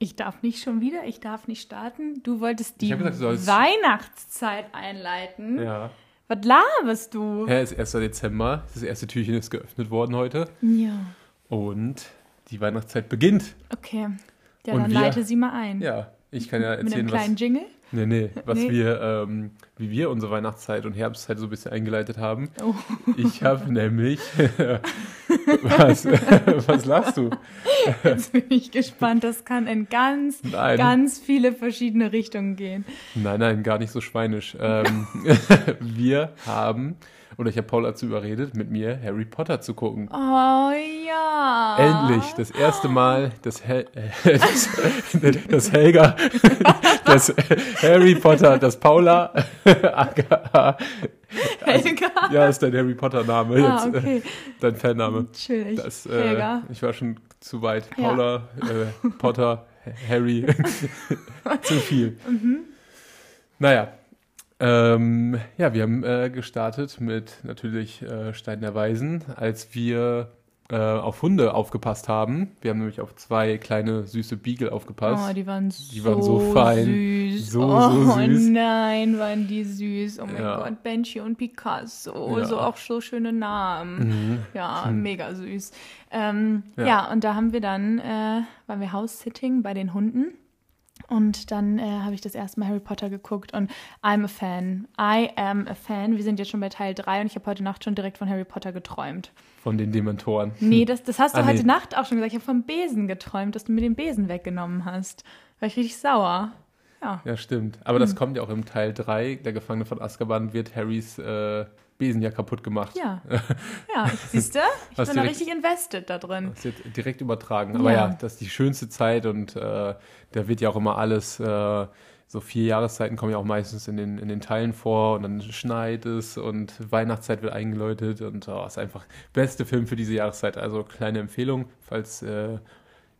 Ich darf nicht schon wieder, ich darf nicht starten. Du wolltest die gesagt, du Weihnachtszeit einleiten. Ja. Was laberst du? Ja, es ist 1. Dezember. Das erste Türchen ist geöffnet worden heute. Ja. Und die Weihnachtszeit beginnt. Okay. Ja, Und dann wir- leite sie mal ein. Ja, ich kann ja Mit einem erzählen, was, kleinen Jingle. Nee, nee, was Nee. wir, ähm, wie wir unsere Weihnachtszeit und Herbstzeit so ein bisschen eingeleitet haben. Oh. Ich habe nämlich, was, was lachst du? Jetzt bin ich gespannt. Das kann in ganz, Nein. ganz viele verschiedene Richtungen gehen. Nein, nein, gar nicht so schweinisch. Ähm, wir haben, oder ich habe Paul dazu überredet, mit mir Harry Potter zu gucken. Oh ja. Endlich, das erste Mal, dass, Hel äh, das, das Helga, das Harry Potter, das Paula, aka, Helga. ja, ist dein Harry Potter Name Ah, jetzt, okay. dein Fanname. Chillig. Das, äh, ich war schon zu weit. Ja. Paula, äh, Potter, Harry, zu viel. Mhm. Naja, ähm, ja, wir haben äh, gestartet mit natürlich äh, Stein der Weisen, als wir äh, auf Hunde aufgepasst haben. Wir haben nämlich auf zwei kleine süße Beagle aufgepasst. Oh, die waren so, Die waren so fein. süß. So, oh so süß. nein, waren die süß. Oh mein Ja. Gott, Benji und Picasso. Ja. So auch so schöne Namen. Mhm. Ja, mega süß. Ähm, ja. Ja. und da haben wir dann, äh, waren wir House-Sitting bei den Hunden. Und dann äh, habe ich das erste Mal Harry Potter geguckt und I'm a fan. I am a fan. Wir sind jetzt schon bei Teil 3 und ich habe heute Nacht schon direkt von Harry Potter geträumt. Von den Dementoren. Nee, das, das hast du Ah, nee. heute Nacht auch schon gesagt. Ich habe vom Besen geträumt, dass du mir den Besen weggenommen hast. War ich richtig sauer. Ja. Ja, stimmt. Aber Hm. das kommt ja auch im Teil 3. Der Gefangene von Azkaban wird Harrys äh, Besen ja kaputt gemacht. Ja. Ja, ich, siehst du? Ich Hast bin da richtig invested da drin. Das wird direkt übertragen. Aber Ja. ja, das ist die schönste Zeit und äh, da wird ja auch immer alles, äh, so vier Jahreszeiten kommen ja auch meistens in den, in den Teilen vor und dann schneit es und Weihnachtszeit wird eingeläutet und oh, ist einfach beste Film für diese Jahreszeit. Also kleine Empfehlung, falls äh,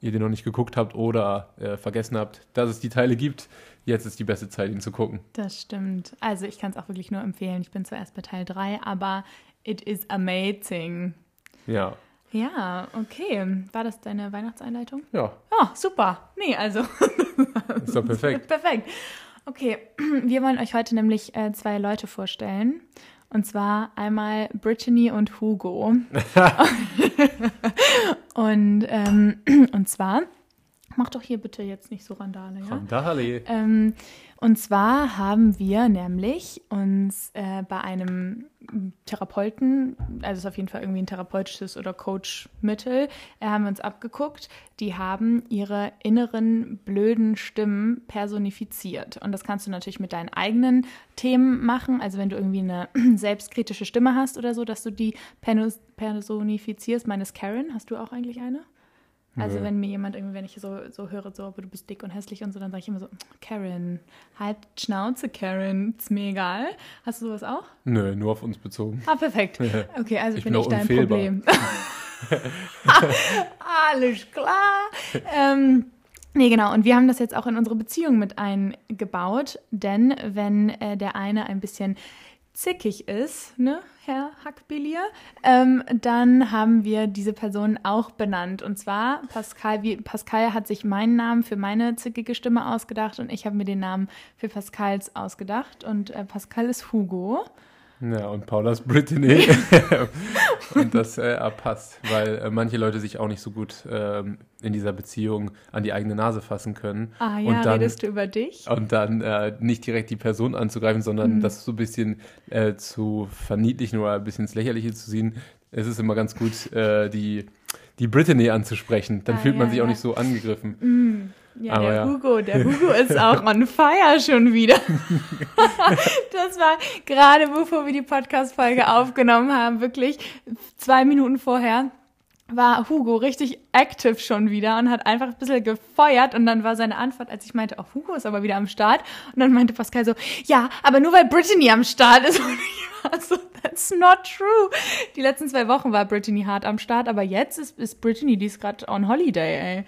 ihr den noch nicht geguckt habt oder äh, vergessen habt, dass es die Teile gibt. Jetzt ist die beste Zeit, ihn zu gucken. Das stimmt. Also ich kann es auch wirklich nur empfehlen. Ich bin zuerst bei Teil 3, aber it is amazing. Ja. Ja, okay. War das deine Weihnachtseinleitung? Ja, Oh, super. Nee, also ist doch perfekt. perfekt. Okay, wir wollen euch heute nämlich äh, zwei Leute vorstellen. Und zwar einmal Brittany und Hugo. und, ähm, und zwar, mach doch hier bitte jetzt nicht so Randale, ja? Randale. Ähm, und zwar haben wir nämlich uns äh, bei einem Therapeuten, also es ist auf jeden Fall irgendwie ein therapeutisches oder Coachmittel, äh, haben wir uns abgeguckt, die haben ihre inneren blöden Stimmen personifiziert. Und das kannst du natürlich mit deinen eigenen Themen machen. Also wenn du irgendwie eine selbstkritische Stimme hast oder so, dass du die personifizierst. Meines Karen, hast du auch eigentlich eine? Also Nö. wenn mir jemand irgendwie, wenn ich so, so höre, so, aber du bist dick und hässlich und so, dann sage ich immer so, Karen, halt Schnauze, Karen, ist mir egal. Hast du sowas auch? Nö, nur auf uns bezogen. Ah, perfekt. Okay, also Ich bin bin ich dein unfehlbar. Problem. Alles klar. Ähm, nee, genau. Und wir haben das jetzt auch in unsere Beziehung mit eingebaut, denn wenn äh, der eine ein bisschen zickig ist, ne, Herr Hackbilier, ähm, dann haben wir diese Person auch benannt. Und zwar Pascal, wie, Pascal hat sich meinen Namen für meine zickige Stimme ausgedacht und ich habe mir den Namen für Pascals ausgedacht. Und äh, Pascal ist Hugo. Ja, und Paulas Brittany. und das äh, passt, weil äh, manche Leute sich auch nicht so gut ähm, in dieser Beziehung an die eigene Nase fassen können. Ah ja, und dann, redest du über dich? Und dann äh, nicht direkt die Person anzugreifen, sondern Mhm. das so ein bisschen äh, zu verniedlichen oder ein bisschen ins Lächerliche zu ziehen. Es ist immer ganz gut, äh, die, die Brittany anzusprechen. Dann Ah, fühlt man ja, sich auch ja. nicht so angegriffen. Ja, Aber der ja. Hugo, der Hugo ist auch on fire schon wieder. das war gerade, bevor wir die Podcast-Folge aufgenommen haben, wirklich zwei Minuten vorher war Hugo richtig active schon wieder und hat einfach ein bisschen gefeuert und dann war seine Antwort, als ich meinte, oh, Hugo ist aber wieder am Start und dann meinte Pascal so, ja, aber nur weil Brittany am Start ist und ich war so, that's not true. Die letzten zwei Wochen war Brittany hart am Start, aber jetzt ist, ist Brittany, die ist gerade on holiday, ey.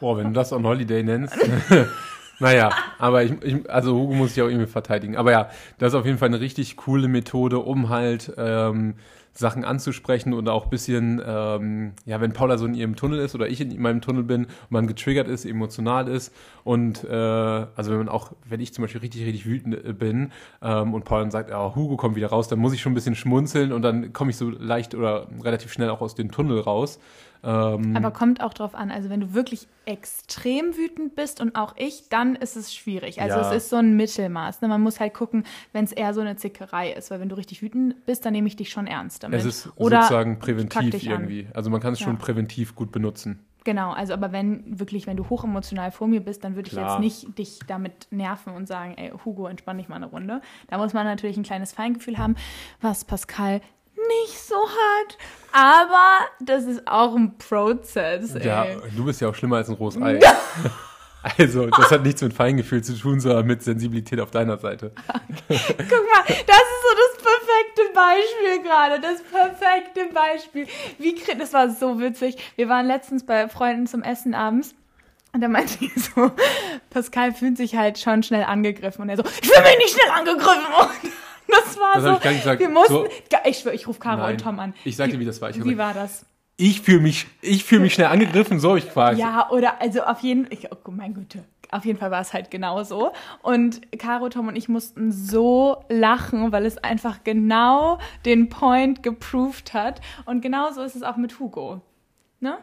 Boah, wenn du das on Holiday nennst. naja, aber ich, ich, also Hugo muss sich auch irgendwie verteidigen. Aber ja, das ist auf jeden Fall eine richtig coole Methode, um halt ähm, Sachen anzusprechen und auch ein bisschen, ähm, ja, wenn Paula so in ihrem Tunnel ist oder ich in meinem Tunnel bin und man getriggert ist, emotional ist und äh, also wenn man auch, wenn ich zum Beispiel richtig, richtig wütend äh, bin ähm, und Paula dann sagt, ja, Hugo kommt wieder raus, dann muss ich schon ein bisschen schmunzeln und dann komme ich so leicht oder relativ schnell auch aus dem Tunnel raus. Ähm, Aber kommt auch drauf an, also wenn du wirklich extrem wütend bist und auch ich, dann ist es schwierig. Also ja. es ist so ein Mittelmaß. Ne? Man muss halt gucken, wenn es eher so eine Zickerei ist, weil wenn du richtig wütend bist, dann nehme ich dich schon ernst damit. Es ist Oder sozusagen präventiv irgendwie. An. Also man kann es ja. schon präventiv gut benutzen. Genau, also aber wenn wirklich, wenn du hochemotional vor mir bist, dann würde ich Klar. jetzt nicht dich damit nerven und sagen, ey, Hugo, entspann dich mal eine Runde. Da muss man natürlich ein kleines Feingefühl haben, was Pascal nicht so hat. Aber das ist auch ein Prozess. Ey. Ja, du bist ja auch schlimmer als ein rohes Ei. Also, das hat nichts mit Feingefühl zu tun, sondern mit Sensibilität auf deiner Seite. Okay. Guck mal, das ist so das perfekte Beispiel gerade. Das perfekte Beispiel. Wie, das war so witzig. Wir waren letztens bei Freunden zum Essen abends. Und da meinte ich so, Pascal fühlt sich halt schon schnell angegriffen. Und er so, ich will mich nicht schnell angegriffen. Und das war das so. Ich, gar nicht gesagt. wir mussten, so, ich ich rufe Caro Nein, und Tom an. Ich sagte, wie, wie das war. Ich wie war das? Ich fühle mich, ich fühle mich schnell angegriffen, so ich quasi. Ja, oder also auf jeden Fall, oh mein Güte, auf jeden Fall war es halt genau so. Und Caro, Tom und ich mussten so lachen, weil es einfach genau den Point geproved hat. Und genauso ist es auch mit Hugo. Ne?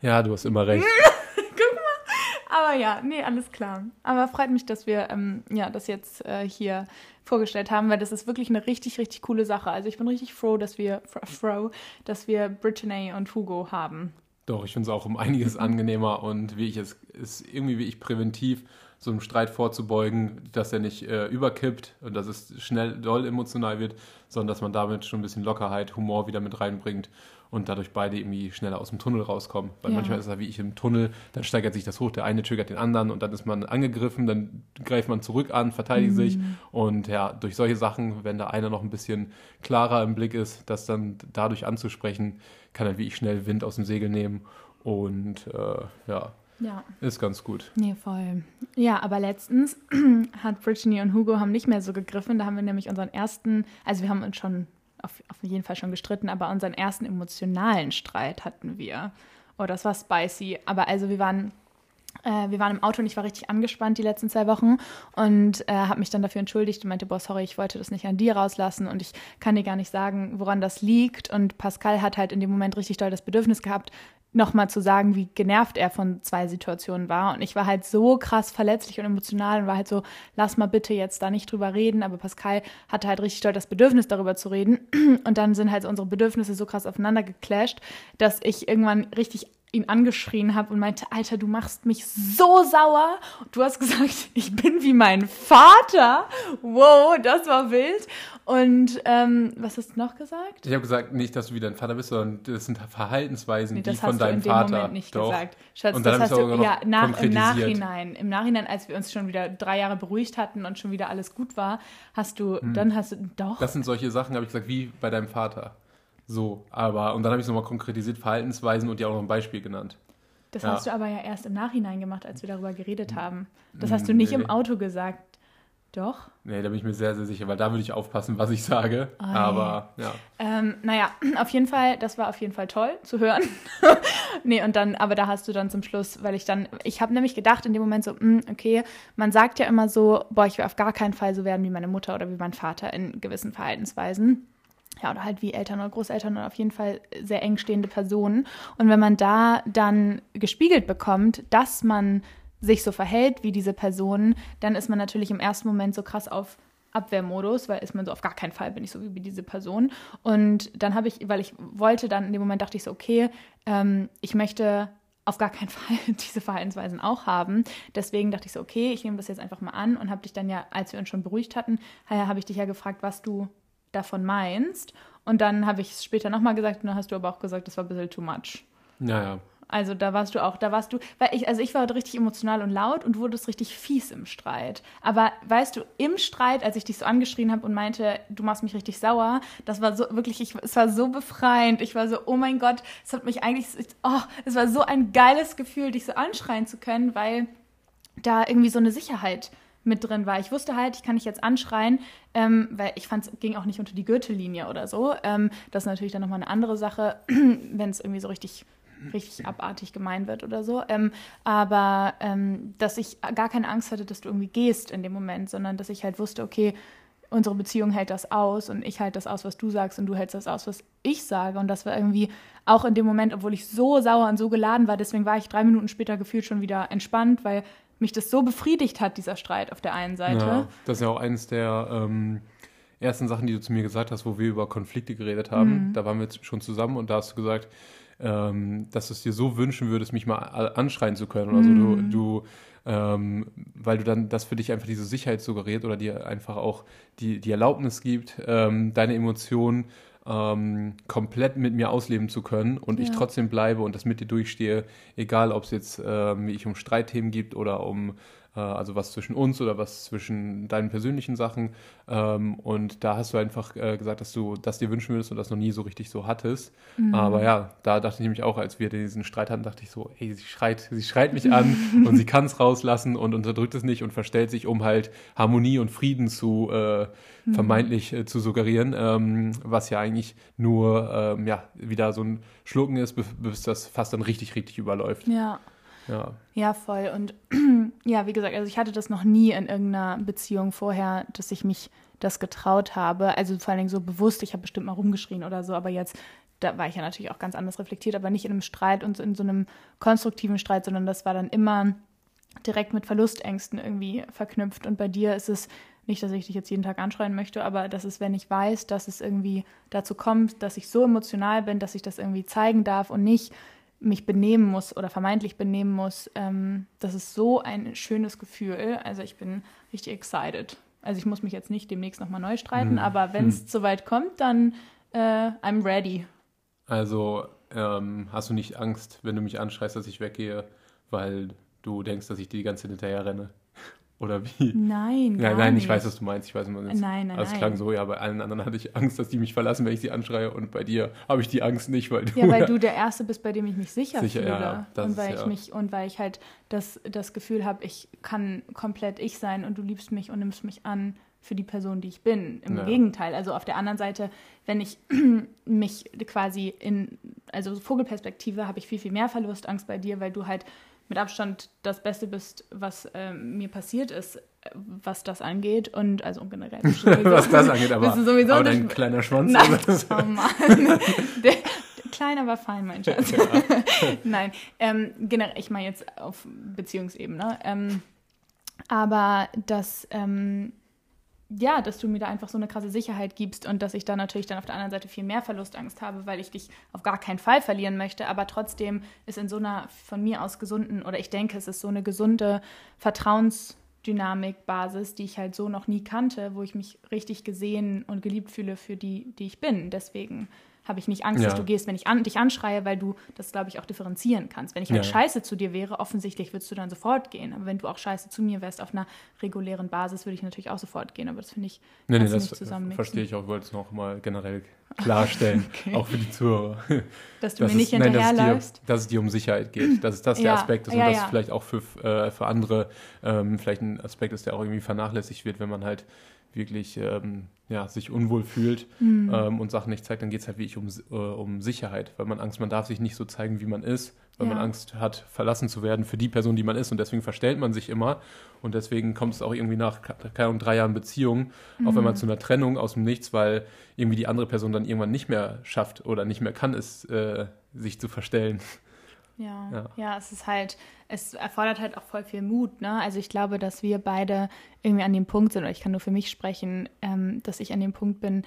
Ja, du hast immer recht. Guck mal. Aber ja, nee, alles klar. Aber freut mich, dass wir ähm, ja, das jetzt äh, hier vorgestellt haben, weil das ist wirklich eine richtig, richtig coole Sache. Also ich bin richtig froh, dass wir, froh, dass wir Brittany und Hugo haben. Doch, ich finde es auch um einiges angenehmer und wie ich es ist irgendwie wie ich präventiv so einem Streit vorzubeugen, dass er nicht äh, überkippt und dass es schnell doll emotional wird, sondern dass man damit schon ein bisschen Lockerheit, Humor wieder mit reinbringt und dadurch beide irgendwie schneller aus dem Tunnel rauskommen. Weil ja. manchmal ist es wie ich im Tunnel, dann steigert sich das hoch, der eine triggert den anderen und dann ist man angegriffen, dann greift man zurück an, verteidigt mhm. sich und ja, durch solche Sachen, wenn da einer noch ein bisschen klarer im Blick ist, das dann dadurch anzusprechen, kann er wie ich schnell Wind aus dem Segel nehmen und äh, ja, ja. Ist ganz gut. Nee, voll. Ja, aber letztens hat Brittany und Hugo haben nicht mehr so gegriffen. Da haben wir nämlich unseren ersten, also wir haben uns schon auf, auf jeden Fall schon gestritten, aber unseren ersten emotionalen Streit hatten wir. Oh, das war spicy. Aber also wir waren äh, wir waren im Auto und ich war richtig angespannt die letzten zwei Wochen und äh, habe mich dann dafür entschuldigt und meinte, boah, sorry, ich wollte das nicht an dir rauslassen und ich kann dir gar nicht sagen, woran das liegt. Und Pascal hat halt in dem Moment richtig doll das Bedürfnis gehabt, nochmal zu sagen, wie genervt er von zwei Situationen war. Und ich war halt so krass verletzlich und emotional und war halt so, lass mal bitte jetzt da nicht drüber reden. Aber Pascal hatte halt richtig doll das Bedürfnis, darüber zu reden. Und dann sind halt unsere Bedürfnisse so krass aufeinander geclasht, dass ich irgendwann richtig ihn angeschrien habe und meinte, Alter, du machst mich so sauer. Du hast gesagt, ich bin wie mein Vater. Wow, das war wild. Und ähm, was hast du noch gesagt? Ich habe gesagt, nicht, dass du wie dein Vater bist, sondern das sind Verhaltensweisen, nee, die von deinem Vater. Das hast du in dem Moment nicht Doch. gesagt. Schatz, und dann das hast du ja nach, im Nachhinein. Im Nachhinein, als wir uns schon wieder drei Jahre beruhigt hatten und schon wieder alles gut war, hast du, hm. dann hast du doch. Das sind solche Sachen, habe ich gesagt, wie bei deinem Vater. So, aber, und dann habe ich es nochmal konkretisiert, Verhaltensweisen und dir auch noch ein Beispiel genannt. Das ja. hast du aber ja erst im Nachhinein gemacht, als wir darüber geredet haben. Das hast du nicht nee. im Auto gesagt. Doch? Nee, da bin ich mir sehr, sehr sicher, weil da würde ich aufpassen, was ich sage. Oh, aber ja. Ähm, naja, auf jeden Fall, das war auf jeden Fall toll zu hören. nee, und dann, aber da hast du dann zum Schluss, weil ich dann, ich habe nämlich gedacht in dem Moment so, mh, hm, okay, man sagt ja immer so, boah, ich will auf gar keinen Fall so werden wie meine Mutter oder wie mein Vater in gewissen Verhaltensweisen ja, oder halt wie Eltern oder Großeltern oder auf jeden Fall sehr eng stehende Personen. Und wenn man da dann gespiegelt bekommt, dass man sich so verhält wie diese Person, dann ist man natürlich im ersten Moment so krass auf Abwehrmodus, weil ist man so auf gar keinen Fall bin ich so wie, wie diese Person. Und dann habe ich, weil ich wollte dann in dem Moment dachte ich so, okay, ähm, ich möchte auf gar keinen Fall diese Verhaltensweisen auch haben. Deswegen dachte ich so, okay, ich nehme das jetzt einfach mal an und habe dich dann ja, als wir uns schon beruhigt hatten, habe ich dich ja gefragt, was du davon meinst. Und dann habe ich es später nochmal gesagt und dann hast du aber auch gesagt, das war ein bisschen too much. Naja. Also da warst du auch, da warst du, weil ich, also ich war richtig emotional und laut und wurdest richtig fies im Streit. Aber weißt du, im Streit, als ich dich so angeschrien habe und meinte, du machst mich richtig sauer, das war so wirklich, ich, es war so befreiend. Ich war so, oh mein Gott, es hat mich eigentlich, oh, es war so ein geiles Gefühl, dich so anschreien zu können, weil da irgendwie so eine Sicherheit mit drin war. Ich wusste halt, ich kann nicht jetzt anschreien, ähm, weil ich fand, es ging auch nicht unter die Gürtellinie oder so. Ähm, das ist natürlich dann nochmal eine andere Sache, wenn es irgendwie so richtig richtig abartig gemein wird oder so. Ähm, aber ähm, dass ich gar keine Angst hatte, dass du irgendwie gehst in dem Moment, sondern dass ich halt wusste, okay, unsere Beziehung hält das aus und ich halte das aus, was du sagst und du hältst das aus, was ich sage. Und das war irgendwie auch in dem Moment, obwohl ich so sauer und so geladen war, deswegen war ich drei Minuten später gefühlt schon wieder entspannt, weil mich das so befriedigt hat, dieser Streit auf der einen Seite. Ja, das ist ja auch eines der ähm, ersten Sachen, die du zu mir gesagt hast, wo wir über Konflikte geredet haben. Mhm. Da waren wir schon zusammen und da hast du gesagt, ähm, dass du es dir so wünschen würdest, mich mal anschreien zu können. Also mhm. du, du ähm, weil du dann das für dich einfach diese Sicherheit suggeriert oder dir einfach auch die, die Erlaubnis gibt, ähm, deine Emotionen ähm, komplett mit mir ausleben zu können und ja. ich trotzdem bleibe und das mit dir durchstehe, egal ob es jetzt ähm, wie ich um Streitthemen gibt oder um also was zwischen uns oder was zwischen deinen persönlichen Sachen. Ähm, und da hast du einfach äh, gesagt, dass du das dir wünschen würdest und das noch nie so richtig so hattest. Mhm. Aber ja, da dachte ich nämlich auch, als wir diesen Streit hatten, dachte ich so, ey, sie schreit, sie schreit mich an und sie kann es rauslassen und unterdrückt es nicht und verstellt sich, um halt Harmonie und Frieden zu äh, mhm. vermeintlich äh, zu suggerieren, ähm, was ja eigentlich nur ähm, ja wieder so ein Schlucken ist, bis das fast dann richtig, richtig überläuft. Ja. Ja. ja, voll. Und ja, wie gesagt, also ich hatte das noch nie in irgendeiner Beziehung vorher, dass ich mich das getraut habe. Also vor allen Dingen so bewusst, ich habe bestimmt mal rumgeschrien oder so, aber jetzt, da war ich ja natürlich auch ganz anders reflektiert, aber nicht in einem Streit und in so einem konstruktiven Streit, sondern das war dann immer direkt mit Verlustängsten irgendwie verknüpft. Und bei dir ist es nicht, dass ich dich jetzt jeden Tag anschreien möchte, aber das ist, wenn ich weiß, dass es irgendwie dazu kommt, dass ich so emotional bin, dass ich das irgendwie zeigen darf und nicht mich benehmen muss oder vermeintlich benehmen muss, ähm, das ist so ein schönes Gefühl. Also ich bin richtig excited. Also ich muss mich jetzt nicht demnächst nochmal neu streiten, hm. aber wenn es hm. soweit kommt, dann äh, I'm ready. Also ähm, hast du nicht Angst, wenn du mich anschreist, dass ich weggehe, weil du denkst, dass ich dir die ganze Zeit hinterher renne? Oder wie? Nein, gar Nein, nein, ich weiß, was du meinst. Ich weiß immer Nein, nein, also es klang so, ja, bei allen anderen hatte ich Angst, dass die mich verlassen, wenn ich sie anschreie. Und bei dir habe ich die Angst nicht, weil du... Ja, weil du der Erste bist, bei dem ich mich sicher, sicher fühle. Ja, und weil ist, ich ja. mich Und weil ich halt das, das Gefühl habe, ich kann komplett ich sein und du liebst mich und nimmst mich an für die Person, die ich bin. Im ja. Gegenteil. Also auf der anderen Seite, wenn ich mich quasi in... Also Vogelperspektive habe ich viel, viel mehr Verlustangst bei dir, weil du halt mit Abstand das Beste bist, was äh, mir passiert ist, was das angeht. Und also generell. was das angeht, aber, bist du sowieso aber dein kleiner Schwanz. Nein, oh Mann. der, klein, aber fein, mein Schatz. Ja. Nein, ähm, generell, ich meine jetzt auf Beziehungsebene. Ähm, aber das ähm, ja, dass du mir da einfach so eine krasse Sicherheit gibst und dass ich da natürlich dann auf der anderen Seite viel mehr Verlustangst habe, weil ich dich auf gar keinen Fall verlieren möchte, aber trotzdem ist in so einer von mir aus gesunden oder ich denke, es ist so eine gesunde Vertrauensdynamik-Basis, die ich halt so noch nie kannte, wo ich mich richtig gesehen und geliebt fühle für die, die ich bin. Deswegen habe ich nicht Angst, ja. dass du gehst, wenn ich an, dich anschreie, weil du das, glaube ich, auch differenzieren kannst. Wenn ich halt ja. scheiße zu dir wäre, offensichtlich würdest du dann sofort gehen. Aber wenn du auch scheiße zu mir wärst auf einer regulären Basis, würde ich natürlich auch sofort gehen. Aber das finde ich nee, nee, das verstehe ich auch. Ich wollte es noch mal generell klarstellen, okay. auch für die Zuhörer. Dass du dass mir nicht hinterherläufst? Dass, dass es dir um Sicherheit geht. Dass es das ja. der Aspekt ist und dass es vielleicht auch für, äh, für andere ähm, vielleicht ein Aspekt ist, der auch irgendwie vernachlässigt wird, wenn man halt wirklich ähm, ja, sich unwohl fühlt mhm. ähm, und Sachen nicht zeigt, dann geht es halt wirklich um, äh, um Sicherheit, weil man Angst, man darf sich nicht so zeigen, wie man ist, weil ja. man Angst hat, verlassen zu werden für die Person, die man ist und deswegen verstellt man sich immer und deswegen kommt es auch irgendwie nach, keine Ahnung, drei Jahren Beziehung, mhm. auch wenn man zu einer Trennung aus dem Nichts, weil irgendwie die andere Person dann irgendwann nicht mehr schafft oder nicht mehr kann, es äh, sich zu verstellen. Ja, ja, ja, es ist halt, es erfordert halt auch voll viel Mut. Ne? Also ich glaube, dass wir beide irgendwie an dem Punkt sind, oder ich kann nur für mich sprechen, ähm, dass ich an dem Punkt bin,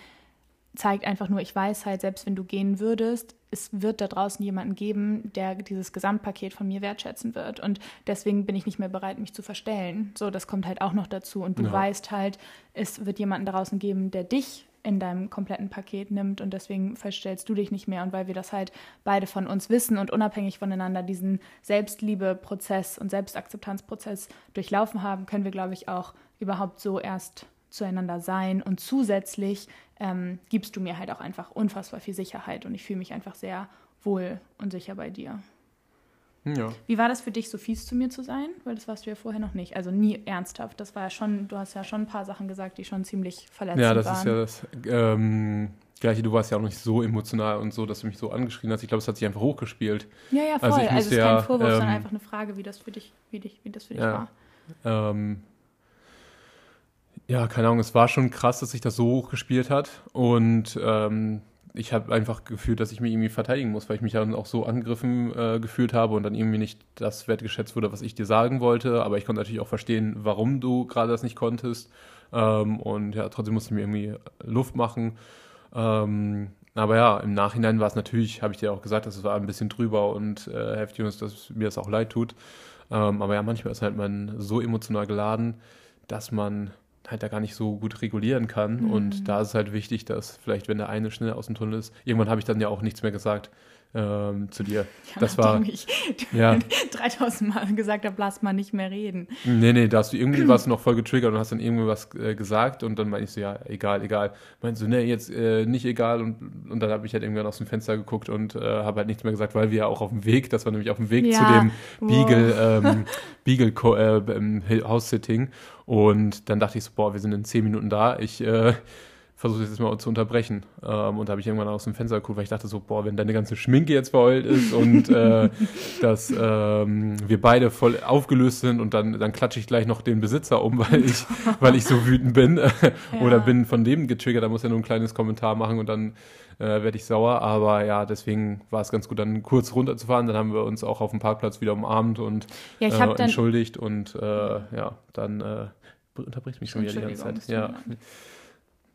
zeigt einfach nur, ich weiß halt, selbst wenn du gehen würdest, es wird da draußen jemanden geben, der dieses Gesamtpaket von mir wertschätzen wird. Und deswegen bin ich nicht mehr bereit, mich zu verstellen. So, das kommt halt auch noch dazu. Und du ja. weißt halt, es wird jemanden draußen geben, der dich in deinem kompletten Paket nimmt und deswegen verstellst du dich nicht mehr. Und weil wir das halt beide von uns wissen und unabhängig voneinander diesen Selbstliebe-Prozess und Selbstakzeptanzprozess durchlaufen haben, können wir, glaube ich, auch überhaupt so erst zueinander sein. Und zusätzlich ähm, gibst du mir halt auch einfach unfassbar viel Sicherheit und ich fühle mich einfach sehr wohl und sicher bei dir. Ja. Wie war das für dich, so fies zu mir zu sein? Weil das warst du ja vorher noch nicht. Also nie ernsthaft. Das war ja schon, du hast ja schon ein paar Sachen gesagt, die schon ziemlich verletzend Ja, das waren. ist ja das ähm, Gleiche. Du warst ja auch nicht so emotional und so, dass du mich so angeschrien hast. Ich glaube, es hat sich einfach hochgespielt. ja, ja, voll. also Also, ich es musste ist kein ja, Vorwurf, sondern ähm, einfach eine Frage, wie das für dich, wie dich, wie das für dich Ja. war. Ähm, ja, keine Ahnung, es war schon krass, dass sich das so hochgespielt hat. Und ähm, ich habe einfach gefühlt, dass ich mich irgendwie verteidigen muss, weil ich mich dann auch so angegriffen äh, gefühlt habe und dann irgendwie nicht das wertgeschätzt wurde, was ich dir sagen wollte. Aber ich konnte natürlich auch verstehen, warum du gerade das nicht konntest. Ähm, und ja, trotzdem musste ich mir irgendwie Luft machen. Ähm, aber ja, im Nachhinein war es natürlich, habe ich dir auch gesagt, dass es war ein bisschen drüber und äh, heftig und dass mir das auch leid tut. Ähm, aber ja, manchmal ist halt man so emotional geladen, dass man halt da gar nicht so gut regulieren kann. Mhm. Und da ist es halt wichtig, dass vielleicht, wenn der eine schnell aus dem Tunnel ist, irgendwann habe ich dann ja auch nichts mehr gesagt ähm, zu dir. Ja, das war, ich ja, 3000 Mal gesagt habe, lass mal nicht mehr reden. nee, nee, da hast du irgendwie du noch voll getriggert und hast dann irgendwie was äh, gesagt und dann meinte ich so, ja, egal, egal. Meinst du, nee, jetzt äh, nicht egal und, und dann habe ich halt irgendwann aus dem Fenster geguckt und äh, habe halt nichts mehr gesagt, weil wir ja auch auf dem Weg, das war nämlich auf dem Weg zu Ja, dem wow. Beagle, ähm, Beagle Co- äh, ähm, House-Sitting und dann dachte ich so, boah, wir sind in zehn Minuten da, ich äh, versuche jetzt mal zu unterbrechen. Ähm, und da habe ich irgendwann aus dem Fenster geguckt, weil ich dachte so, boah, wenn deine ganze Schminke jetzt verheult ist und äh, dass ähm, wir beide voll aufgelöst sind und dann, dann klatsche ich gleich noch den Besitzer um, weil ich, weil ich so wütend bin oder bin von dem getriggert, da muss er nur ein kleines Kommentar machen und dann äh, werde ich sauer, aber ja, deswegen war es ganz gut, dann kurz runterzufahren, dann haben wir uns auch auf dem Parkplatz wieder umarmt und Ja, ich äh, entschuldigt und äh, ja, dann äh, unterbricht mich schon wieder die ganze Zeit. Ja.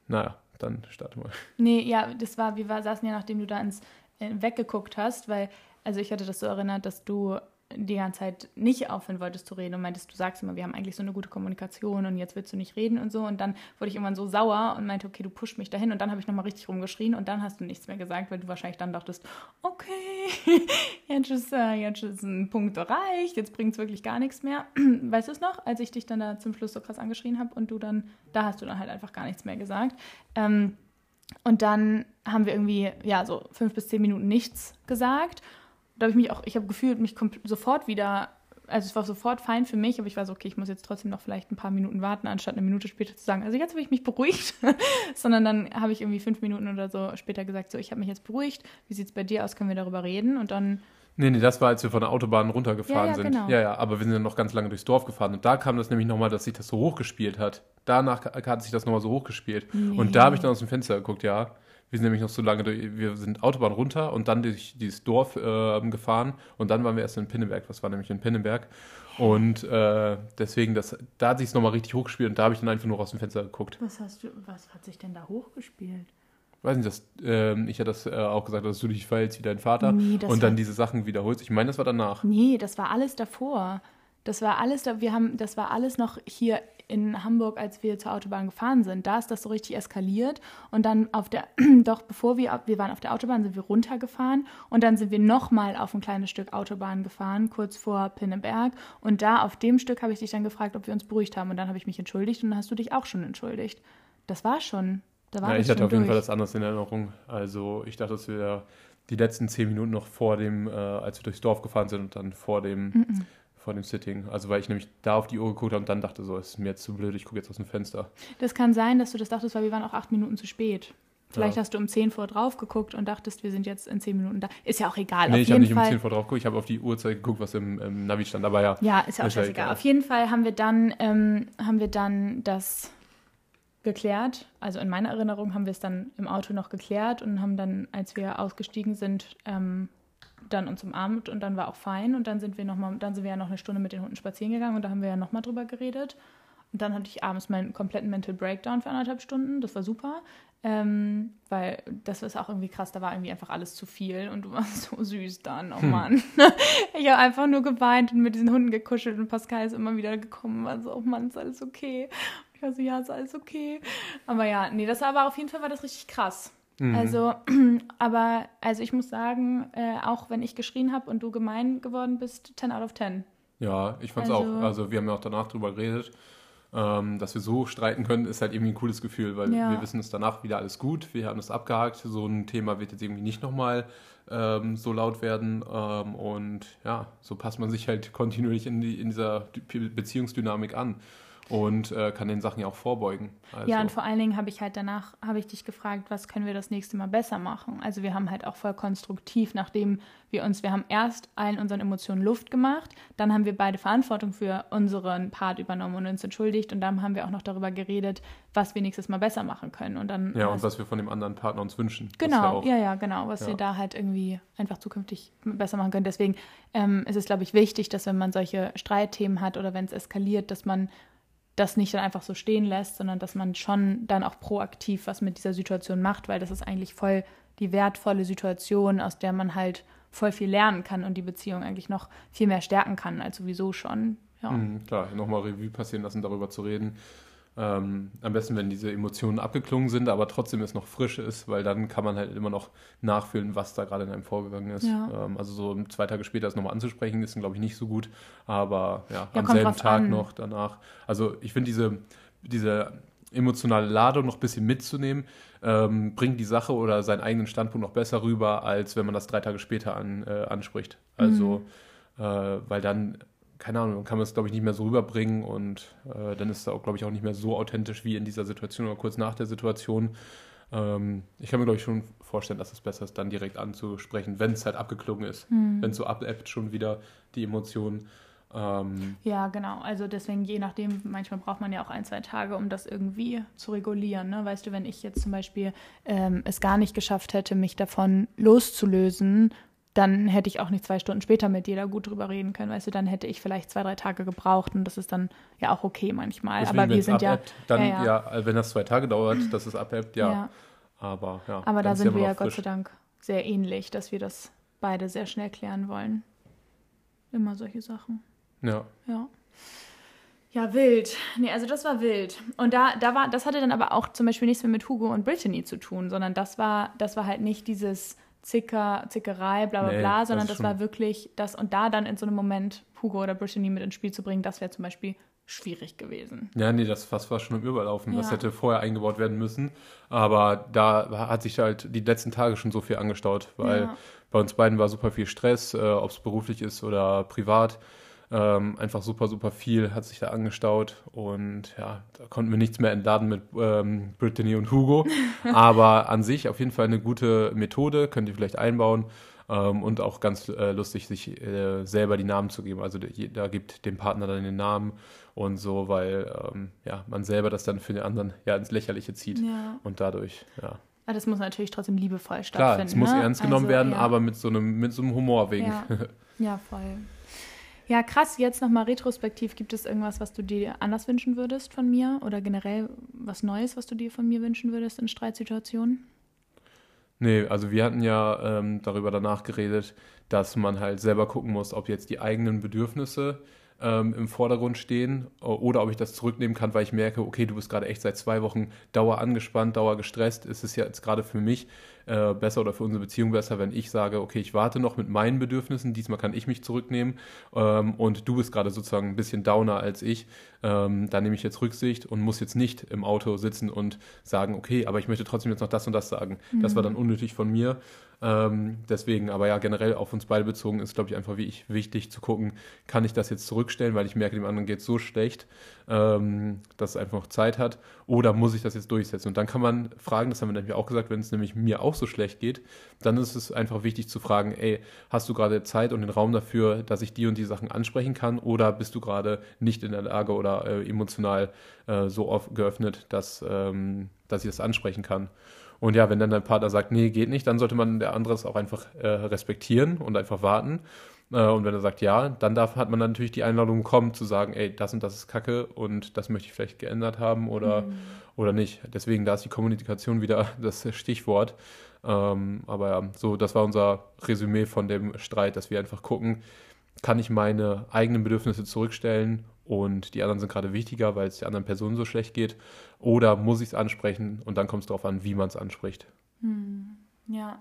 Naja, dann starte mal. Nee, ja, das war, wir war, saßen ja, nachdem du da ins äh, weggeguckt hast, weil, also ich hatte das so erinnert, dass du die ganze Zeit nicht aufhören wolltest zu reden und meintest, du sagst immer, wir haben eigentlich so eine gute Kommunikation und jetzt willst du nicht reden und so. Und dann wurde ich irgendwann so sauer und meinte, okay, du pusht mich dahin. Und dann habe ich nochmal richtig rumgeschrien und dann hast du nichts mehr gesagt, weil du wahrscheinlich dann dachtest, okay, jetzt ist, äh, jetzt ist ein Punkt erreicht, jetzt bringt es wirklich gar nichts mehr. Weißt du es noch, als ich dich dann da zum Schluss so krass angeschrien habe und du dann, da hast du dann halt einfach gar nichts mehr gesagt. Ähm, und dann haben wir irgendwie, ja, so fünf bis zehn Minuten nichts gesagt. Da habe ich mich auch, ich habe gefühlt, mich sofort wieder, also es war sofort fein für mich, aber ich war so, okay, ich muss jetzt trotzdem noch vielleicht ein paar Minuten warten, anstatt eine Minute später zu sagen, also jetzt habe ich mich beruhigt. Sondern dann habe ich irgendwie fünf Minuten oder so später gesagt, so, ich habe mich jetzt beruhigt, wie sieht es bei dir aus, können wir darüber reden? Und dann, Nee, nee, das war, als wir von der Autobahn runtergefahren Ja, ja, sind. genau. Ja, ja, aber wir sind ja noch ganz lange durchs Dorf gefahren. Und da kam das nämlich nochmal, dass sich das so hochgespielt hat. Danach hat sich das nochmal so hochgespielt. Und da habe ich dann aus dem Fenster geguckt, ja. Wir sind nämlich noch so lange durch, wir sind Autobahn runter und dann durch dieses Dorf äh, gefahren. Und dann waren wir erst in Pinneberg. Das war nämlich in Pinneberg. Und äh, deswegen, das, da hat sich es nochmal richtig hochgespielt. Und da habe ich dann einfach nur aus dem Fenster geguckt. was hast du, was hat sich denn da hochgespielt? Weiß nicht, dass, ähm, ich hatte das äh, auch gesagt, dass du dich verhältst wie dein Vater. Nee, das und dann diese Sachen wiederholst. Ich meine, das war danach. Nee, das war alles davor. Das war alles da, wir haben, das war alles noch hier in Hamburg, als wir zur Autobahn gefahren sind. Da ist das so richtig eskaliert. Und dann auf der, doch bevor wir, wir waren auf der Autobahn, sind wir runtergefahren und dann sind wir nochmal auf ein kleines Stück Autobahn gefahren, kurz vor Pinneberg. Und da auf dem Stück habe ich dich dann gefragt, ob wir uns beruhigt haben. Und dann habe ich mich entschuldigt und dann hast du dich auch schon entschuldigt. Das war schon. Da war Ja, ich hatte auf jeden durch. Fall das anders in Erinnerung. Also ich dachte, dass wir die letzten zehn Minuten noch vor dem, äh, als wir durchs Dorf gefahren sind und dann vor dem, vor dem Sitting. Also weil ich nämlich da auf die Uhr geguckt habe und dann dachte so, es ist mir jetzt zu blöd, ich gucke jetzt aus dem Fenster. Das kann sein, dass du das dachtest, weil wir waren auch acht Minuten zu spät. Vielleicht Ja. hast du um 10 vor drauf geguckt und dachtest, wir sind jetzt in 10 Minuten da. Ist ja auch egal. nee, auf ich habe nicht um Fall. 10 vor drauf geguckt, ich habe auf die Uhrzeit geguckt, was im, im Navi stand. Aber ja, Ja, ist ja auch Ist scheißegal. egal. Auf jeden Fall haben wir dann, ähm, haben wir dann das geklärt. Also in meiner Erinnerung haben wir es dann im Auto noch geklärt und haben dann, als wir ausgestiegen sind, ähm, dann uns umarmt und dann war auch fein. Und dann sind wir noch mal, dann sind wir ja noch eine Stunde mit den Hunden spazieren gegangen und da haben wir ja noch mal drüber geredet. Und dann hatte ich abends meinen kompletten Mental Breakdown für anderthalb Stunden. Das war super. Ähm, weil das ist auch irgendwie krass, da war irgendwie einfach alles zu viel und du warst so süß dann, oh Mann. Ich habe einfach nur geweint und mit diesen Hunden gekuschelt und Pascal ist immer wieder gekommen und war so, oh Mann, ist alles okay? Ich war so, ja, ist alles okay. Aber ja, nee, das war aber auf jeden Fall war das richtig krass. Also, aber, also ich muss sagen, äh, auch wenn ich geschrien habe und du gemein geworden bist, 10 out of 10. ja, ich fand's Also- auch. Also wir haben ja auch danach drüber geredet. ähm, dass wir so streiten können, ist halt irgendwie ein cooles Gefühl, weil Ja. wir wissen, es danach wieder alles gut, wir haben es abgehakt, so ein Thema wird jetzt irgendwie nicht nochmal ähm, so laut werden ähm, und ja, so passt man sich halt kontinuierlich in, die, in dieser Dy- Beziehungsdynamik an und äh, kann den Sachen ja auch vorbeugen. Also, Ja, und vor allen Dingen habe ich halt danach, habe ich dich gefragt, was können wir das nächste Mal besser machen? Also wir haben halt auch voll konstruktiv, nachdem wir uns, wir haben erst allen unseren Emotionen Luft gemacht, dann haben wir beide Verantwortung für unseren Part übernommen und uns entschuldigt und dann haben wir auch noch darüber geredet, was wir nächstes Mal besser machen können. Und dann ja, und was wir von dem anderen Partner uns wünschen. Genau, auch, ja, ja, genau, was Ja. wir da halt irgendwie einfach zukünftig besser machen können. Deswegen ähm, ist es, glaube ich, wichtig, dass wenn man solche Streitthemen hat oder wenn es eskaliert, dass man das nicht dann einfach so stehen lässt, sondern dass man schon dann auch proaktiv was mit dieser Situation macht, weil das ist eigentlich voll die wertvolle Situation, aus der man halt voll viel lernen kann und die Beziehung eigentlich noch viel mehr stärken kann als sowieso schon. Ja. Mhm, klar, nochmal Revue passieren lassen, darüber zu reden. Ähm, am besten, wenn diese Emotionen abgeklungen sind, aber trotzdem es noch frisch ist, weil dann kann man halt immer noch nachfühlen, was da gerade in einem vorgegangen ist. Ja. Ähm, also so zwei Tage später es nochmal anzusprechen, ist, glaube ich, nicht so gut. Aber ja, Ja, am selben Tag an. noch danach. Also ich finde diese, diese emotionale Ladung noch ein bisschen mitzunehmen, ähm, bringt die Sache oder seinen eigenen Standpunkt noch besser rüber, als wenn man das drei Tage später an, äh, anspricht. Also, Mhm. äh, weil dann, keine Ahnung, dann kann man es, glaube ich, nicht mehr so rüberbringen und äh, dann ist es auch, glaube ich, auch nicht mehr so authentisch wie in dieser Situation oder kurz nach der Situation. Ähm, ich kann mir, glaube ich, schon vorstellen, dass es besser ist, dann direkt anzusprechen, wenn es halt abgeklungen ist. Hm. Wenn es so abebbt schon wieder die Emotionen. Ähm, Ja, genau. Also deswegen, je nachdem, manchmal braucht man ja auch ein, zwei Tage, um das irgendwie zu regulieren. Ne? Weißt du, wenn ich jetzt zum Beispiel ähm, es gar nicht geschafft hätte, mich davon loszulösen, dann hätte ich auch nicht zwei Stunden später mit dir da gut drüber reden können. Weißt du, dann hätte ich vielleicht zwei, drei Tage gebraucht und das ist dann ja auch okay manchmal. deswegen, Aber wir sind ja, Dann, ja, ja, ja. wenn das zwei Tage dauert, dass es abebbt, ja. ja. Aber ja. Aber da sind wir ja Gott sei Dank sehr ähnlich, dass wir das beide sehr schnell klären wollen. Immer solche Sachen. Ja. Ja. Ja, wild. Nee, also das war wild. Und da, da war, das hatte dann aber auch zum Beispiel nichts mehr mit Hugo und Brittany zu tun, sondern das war, das war halt nicht dieses Zicker, Zickerei, bla bla Nee, bla, das sondern das schon- war wirklich das und da dann in so einem Moment Hugo oder Brittany mit ins Spiel zu bringen, das wäre zum Beispiel schwierig gewesen. Ja, nee, das Fass war schon im Überlaufen. Das Ja. hätte vorher eingebaut werden müssen. Aber da hat sich halt die letzten Tage schon so viel angestaut, weil Ja. bei uns beiden war super viel Stress, äh, ob es beruflich ist oder privat. Ähm, einfach super, super viel hat sich da angestaut und ja, da konnten wir nichts mehr entladen mit ähm, Brittany und Hugo. Aber an sich auf jeden Fall eine gute Methode, könnt ihr vielleicht einbauen ähm, und auch ganz äh, lustig, sich äh, selber die Namen zu geben. Also da gibt dem Partner dann den Namen und so, weil ähm, ja, man selber das dann für den anderen ja ins Lächerliche zieht Ja. und dadurch, ja. Aber das muss natürlich trotzdem liebevoll Klar, stattfinden. es muss ne? ernst genommen Also, werden, ja. aber mit so einem, mit so einem Humor wegen. Ja. Ja, voll. Ja, krass. Jetzt nochmal retrospektiv. Gibt es irgendwas, was du dir anders wünschen würdest von mir? Oder generell was Neues, was du dir von mir wünschen würdest in Streitsituationen? Nee, also wir hatten ja ähm, darüber danach geredet, dass man halt selber gucken muss, ob jetzt die eigenen Bedürfnisse ähm, im Vordergrund stehen oder ob ich das zurücknehmen kann, weil ich merke, okay, du bist gerade echt seit zwei Wochen dauer angespannt, dauer gestresst. Ist es ja jetzt gerade für mich äh, besser oder für unsere Beziehung besser, wenn ich sage, okay, ich warte noch mit meinen Bedürfnissen, diesmal kann ich mich zurücknehmen ähm, und du bist gerade sozusagen ein bisschen downer als ich. Ähm, da nehme ich jetzt Rücksicht und muss jetzt nicht im Auto sitzen und sagen, okay, aber ich möchte trotzdem jetzt noch das und das sagen. Das war dann unnötig von mir. Ähm, deswegen, aber ja, generell auf uns beide bezogen ist, glaube ich, einfach wie ich wichtig zu gucken, kann ich das jetzt zurückstellen, weil ich merke, dem anderen geht es so schlecht, ähm, dass es einfach noch Zeit hat, oder muss ich das jetzt durchsetzen? Und dann kann man fragen, das haben wir nämlich auch gesagt, wenn es nämlich mir auch so schlecht geht, dann ist es einfach wichtig zu fragen, ey, hast du gerade Zeit und den Raum dafür, dass ich die und die Sachen ansprechen kann, oder bist du gerade nicht in der Lage oder äh, emotional äh, so oft geöffnet, dass, ähm, dass ich das ansprechen kann? Und ja, wenn dann dein Partner sagt, nee, geht nicht, dann sollte man der andere es auch einfach äh, respektieren und einfach warten. Äh, und wenn er sagt ja, dann darf, hat man natürlich die Einladung bekommen, zu sagen, ey, das und das ist Kacke und das möchte ich vielleicht geändert haben oder, oder nicht. Deswegen, da ist die Kommunikation wieder das Stichwort. Ähm, aber ja, so, das war unser Resümee von dem Streit, dass wir einfach gucken, kann ich meine eigenen Bedürfnisse zurückstellen und die anderen sind gerade wichtiger, weil es der anderen Person so schlecht geht, oder muss ich es ansprechen und dann kommt es darauf an, wie man es anspricht. Ja.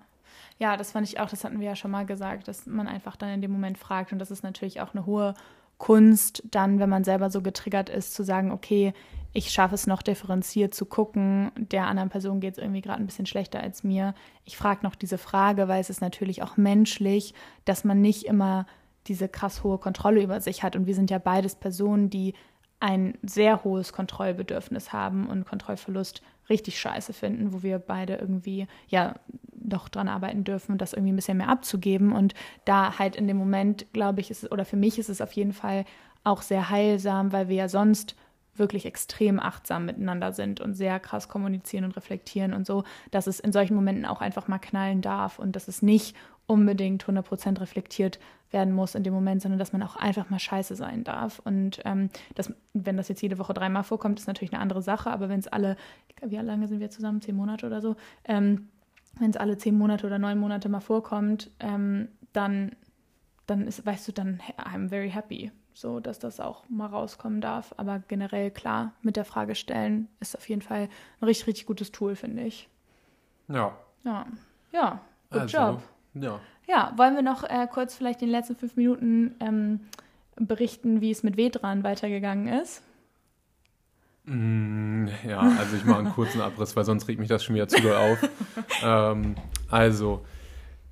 Ja, das fand ich auch, das hatten wir ja schon mal gesagt, dass man einfach dann in dem Moment fragt. Und das ist natürlich auch eine hohe Kunst, dann, wenn man selber so getriggert ist, zu sagen, okay, ich schaffe es noch differenziert zu gucken, der anderen Person geht es irgendwie gerade ein bisschen schlechter als mir. Ich frage noch diese Frage, weil es ist natürlich auch menschlich, dass man nicht immer diese krass hohe Kontrolle über sich hat. Und wir sind ja beides Personen, die ein sehr hohes Kontrollbedürfnis haben und Kontrollverlust richtig scheiße finden, wo wir beide irgendwie ja doch dran arbeiten dürfen, das irgendwie ein bisschen mehr abzugeben. Und da halt in dem Moment, glaube ich, ist es, oder für mich ist es auf jeden Fall auch sehr heilsam, weil wir ja sonst wirklich extrem achtsam miteinander sind und sehr krass kommunizieren und reflektieren und so, dass es in solchen Momenten auch einfach mal knallen darf und dass es nicht unbedingt 100% reflektiert werden muss in dem Moment, sondern dass man auch einfach mal scheiße sein darf. Und ähm, das, wenn das jetzt jede Woche dreimal vorkommt, ist natürlich eine andere Sache, aber wenn es alle, wie lange sind wir zusammen, zehn Monate oder so, ähm, wenn es alle zehn Monate oder neun Monate mal vorkommt, ähm, dann, dann ist, weißt du, dann I'm very happy so dass das auch mal rauskommen darf. Aber generell klar, mit der Frage stellen ist auf jeden Fall ein richtig, richtig gutes Tool, finde ich. Ja. Ja, ja, good also, job. Ja. Ja, wollen wir noch äh, kurz vielleicht in den letzten fünf Minuten ähm, berichten, wie es mit Vedran weitergegangen ist? Mm, ja, also ich mache einen kurzen Abriss, weil sonst regt mich das schon wieder zu doll auf. ähm, also,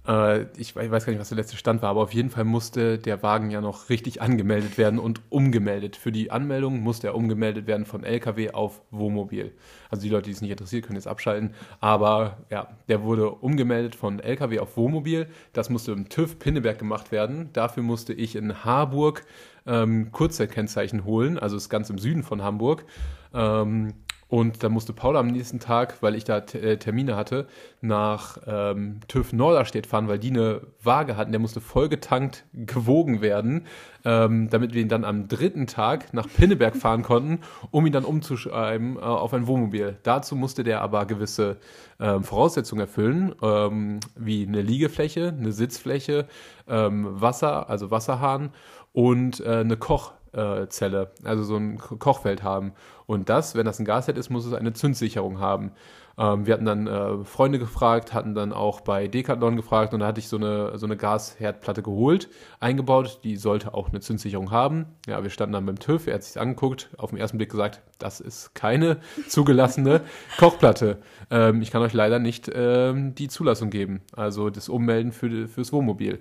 äh, ich, ich, weiß gar nicht, was der letzte Stand war, aber auf jeden Fall musste der Wagen ja noch richtig angemeldet werden und umgemeldet. Für die Anmeldung musste er umgemeldet werden von LKW auf Wohnmobil. Also die Leute, die es nicht interessiert, können jetzt abschalten. Aber ja, der wurde umgemeldet von LKW auf Wohnmobil. Das musste im TÜV Pinneberg gemacht werden. Dafür musste ich in Harburg ähm, Kurzzeitkennzeichen holen, also ist ganz im Süden von Hamburg. Ähm, und da musste Paula am nächsten Tag, weil ich da äh, Termine hatte, nach ähm, TÜV Norderstedt fahren, weil die eine Waage hatten. Der musste vollgetankt gewogen werden, ähm, damit wir ihn dann am dritten Tag nach Pinneberg fahren konnten, um ihn dann umzuschreiben äh, auf ein Wohnmobil. Dazu musste der aber gewisse ähm, Voraussetzungen erfüllen, ähm, wie eine Liegefläche, eine Sitzfläche, ähm, Wasser, also Wasserhahn und äh, eine Koch äh, Zelle, also so ein Kochfeld haben. Und das, wenn das ein Gasherd ist, muss es eine Zündsicherung haben. Ähm, wir hatten dann äh, Freunde gefragt, hatten dann auch bei Decathlon gefragt und da hatte ich so eine, so eine Gasherdplatte geholt, eingebaut. Die sollte auch eine Zündsicherung haben. Ja, wir standen dann beim TÜV, er hat sich angeguckt, auf den ersten Blick gesagt, das ist keine zugelassene Kochplatte. Ähm, ich kann euch leider nicht ähm, die Zulassung geben, also das Ummelden für, fürs Wohnmobil.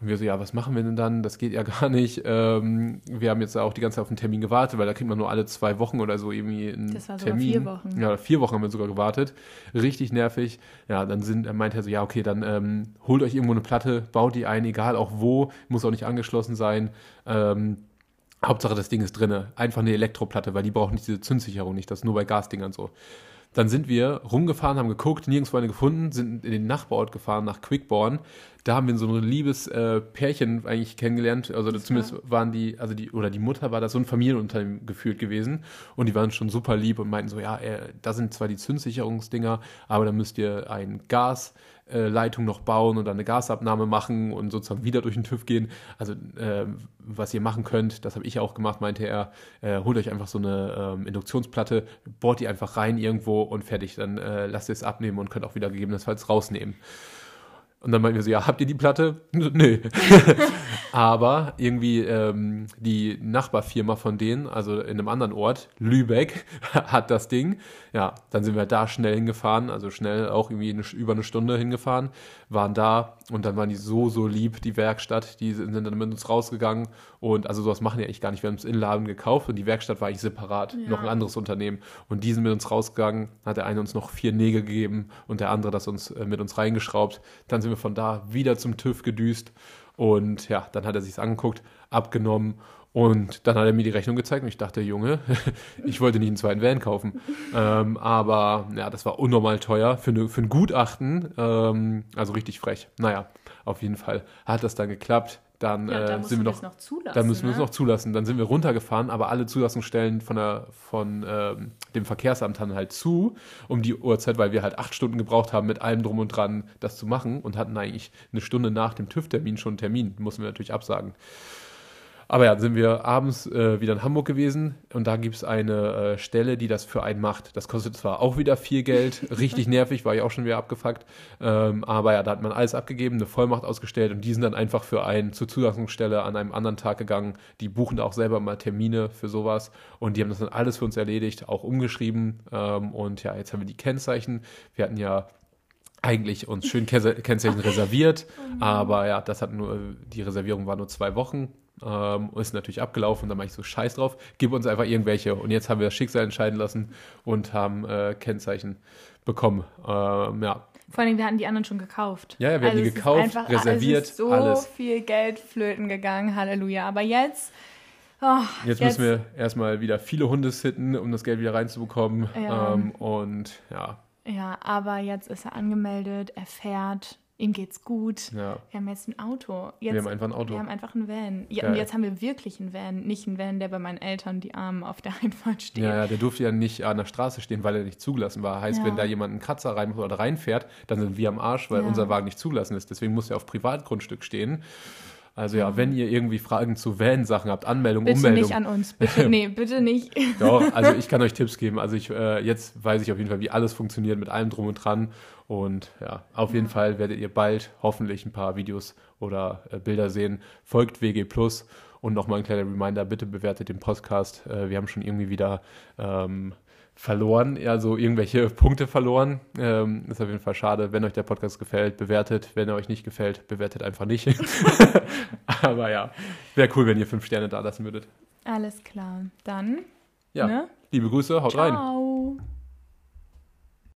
Und wir so, ja, was machen wir denn dann? Das geht ja gar nicht. Ähm, wir haben jetzt auch die ganze Zeit auf einen Termin gewartet, weil da kriegt man nur alle zwei Wochen oder so irgendwie einen das war Termin. vier Wochen. Ja, vier Wochen haben wir sogar gewartet. Richtig nervig. Ja, dann sind, er meint er so, ja, okay, dann ähm, holt euch irgendwo eine Platte, baut die ein, egal auch wo, muss auch nicht angeschlossen sein. Ähm, Hauptsache das Ding ist drinne. Einfach eine Elektroplatte, weil die brauchen diese Zündsicherung nicht. Das ist nur bei Gasdingern so. Dann sind wir rumgefahren, haben geguckt, nirgendwo eine gefunden, sind in den Nachbarort gefahren nach Quickborn. Da haben wir so ein liebes äh, Pärchen eigentlich kennengelernt. Also das zumindest war? waren die, also die, oder die Mutter war da so ein Familienunternehmen geführt gewesen. Und die waren schon super lieb und meinten so, ja, äh, da sind zwar die Zündsicherungsdinger, aber da müsst ihr ein Gas äh, Leitung noch bauen und dann eine Gasabnahme machen und sozusagen wieder durch den TÜV gehen. Also äh, was ihr machen könnt, das habe ich auch gemacht, meinte er, äh, holt euch einfach so eine ähm, Induktionsplatte, bohrt die einfach rein irgendwo und fertig. Dann äh, lasst ihr es abnehmen und könnt auch wieder gegebenenfalls rausnehmen. Und dann meinten wir so, ja, habt ihr die Platte? Nö. Aber irgendwie ähm, die Nachbarfirma von denen, also in einem anderen Ort, Lübeck, hat das Ding. Ja, dann sind wir da schnell hingefahren, also schnell auch irgendwie eine, über eine Stunde hingefahren, waren da und dann waren die so, so lieb, die Werkstatt, die sind dann mit uns rausgegangen und also sowas machen die eigentlich gar nicht. Wir haben es in Laden gekauft und die Werkstatt war eigentlich separat, ja. noch ein anderes Unternehmen und die sind mit uns rausgegangen, hat der eine uns noch vier Nägel gegeben und der andere das uns äh, mit uns reingeschraubt. Dann sind wir von da wieder zum TÜV gedüst und ja, dann hat er sich angeguckt, abgenommen und dann hat er mir die Rechnung gezeigt und ich dachte, Junge, ich wollte nicht einen zweiten Van kaufen. ähm, aber ja, das war unnormal teuer für, eine, für ein Gutachten. Ähm, also richtig frech. Naja, auf jeden Fall hat das dann geklappt. Dann, ja, äh, sind wir noch, noch dann müssen wir es ne? noch zulassen. Dann sind wir runtergefahren, aber alle Zulassungsstellen von, der, von ähm, dem Verkehrsamt haben halt zu um die Uhrzeit, weil wir halt acht Stunden gebraucht haben, mit allem drum und dran das zu machen und hatten eigentlich eine Stunde nach dem TÜV-Termin schon einen Termin. Mussten wir natürlich absagen. Aber ja, sind wir abends äh, wieder in Hamburg gewesen und da gibt es eine äh, Stelle, die das für einen macht. Das kostet zwar auch wieder viel Geld, richtig nervig, war ich auch schon wieder abgefuckt. Ähm, aber ja, da hat man alles abgegeben, eine Vollmacht ausgestellt und die sind dann einfach für einen zur Zulassungsstelle an einem anderen Tag gegangen. Die buchen da auch selber mal Termine für sowas und die haben das dann alles für uns erledigt, auch umgeschrieben. Ähm, und ja, jetzt haben wir die Kennzeichen. Wir hatten ja eigentlich uns schön Kennzeichen reserviert, oh aber ja, das hat nur, die Reservierung war nur zwei Wochen ähm, ist natürlich abgelaufen. Da mache ich so Scheiß drauf. Gib uns einfach irgendwelche. Und jetzt haben wir das Schicksal entscheiden lassen und haben äh, Kennzeichen bekommen. Ähm, ja. Vor allem, wir hatten die anderen schon gekauft. Ja, ja wir also hatten die gekauft, einfach, reserviert, es ist so alles. viel Geld flöten gegangen. Halleluja. Aber jetzt. Oh, jetzt, jetzt, müssen wir erstmal wieder viele Hunde sitten, um das Geld wieder reinzubekommen. Ja. Ähm, und ja. Ja, aber jetzt ist er angemeldet, er fährt ihm geht's gut. Ja. Wir haben jetzt ein Auto. Jetzt, wir haben einfach ein Auto. Wir haben einfach einen Van. Ja, und jetzt haben wir wirklich einen Van. Nicht einen Van, der bei meinen Eltern die Armen auf der Einfahrt steht. Ja, ja, der durfte ja nicht an der Straße stehen, weil er nicht zugelassen war. Heißt, ja. wenn da jemand einen Kratzer rein oder reinfährt, dann sind wir am Arsch, weil unser Wagen nicht zugelassen ist. Deswegen muss er auf Privatgrundstück stehen. Also ja, wenn ihr irgendwie Fragen zu Van-Sachen habt, Anmeldung, bitte Ummeldung. Bitte nicht an uns, bitte, nee, bitte nicht. Doch, also ich kann euch Tipps geben. Also ich, äh, jetzt weiß ich auf jeden Fall, wie alles funktioniert mit allem drum und dran. Und ja, auf jeden Fall werdet ihr bald hoffentlich ein paar Videos oder äh, Bilder sehen. Folgt WG Plus und nochmal ein kleiner Reminder, bitte bewertet den Podcast. Äh, wir haben schon irgendwie wieder ähm, verloren, ja, so irgendwelche Punkte verloren. Ähm, ist auf jeden Fall schade. Wenn euch der Podcast gefällt, bewertet. Wenn er euch nicht gefällt, bewertet einfach nicht. Aber ja, wäre cool, wenn ihr fünf Sterne da lassen würdet. Alles klar. Dann. Ja. Ne? Liebe Grüße, haut Ciao. rein.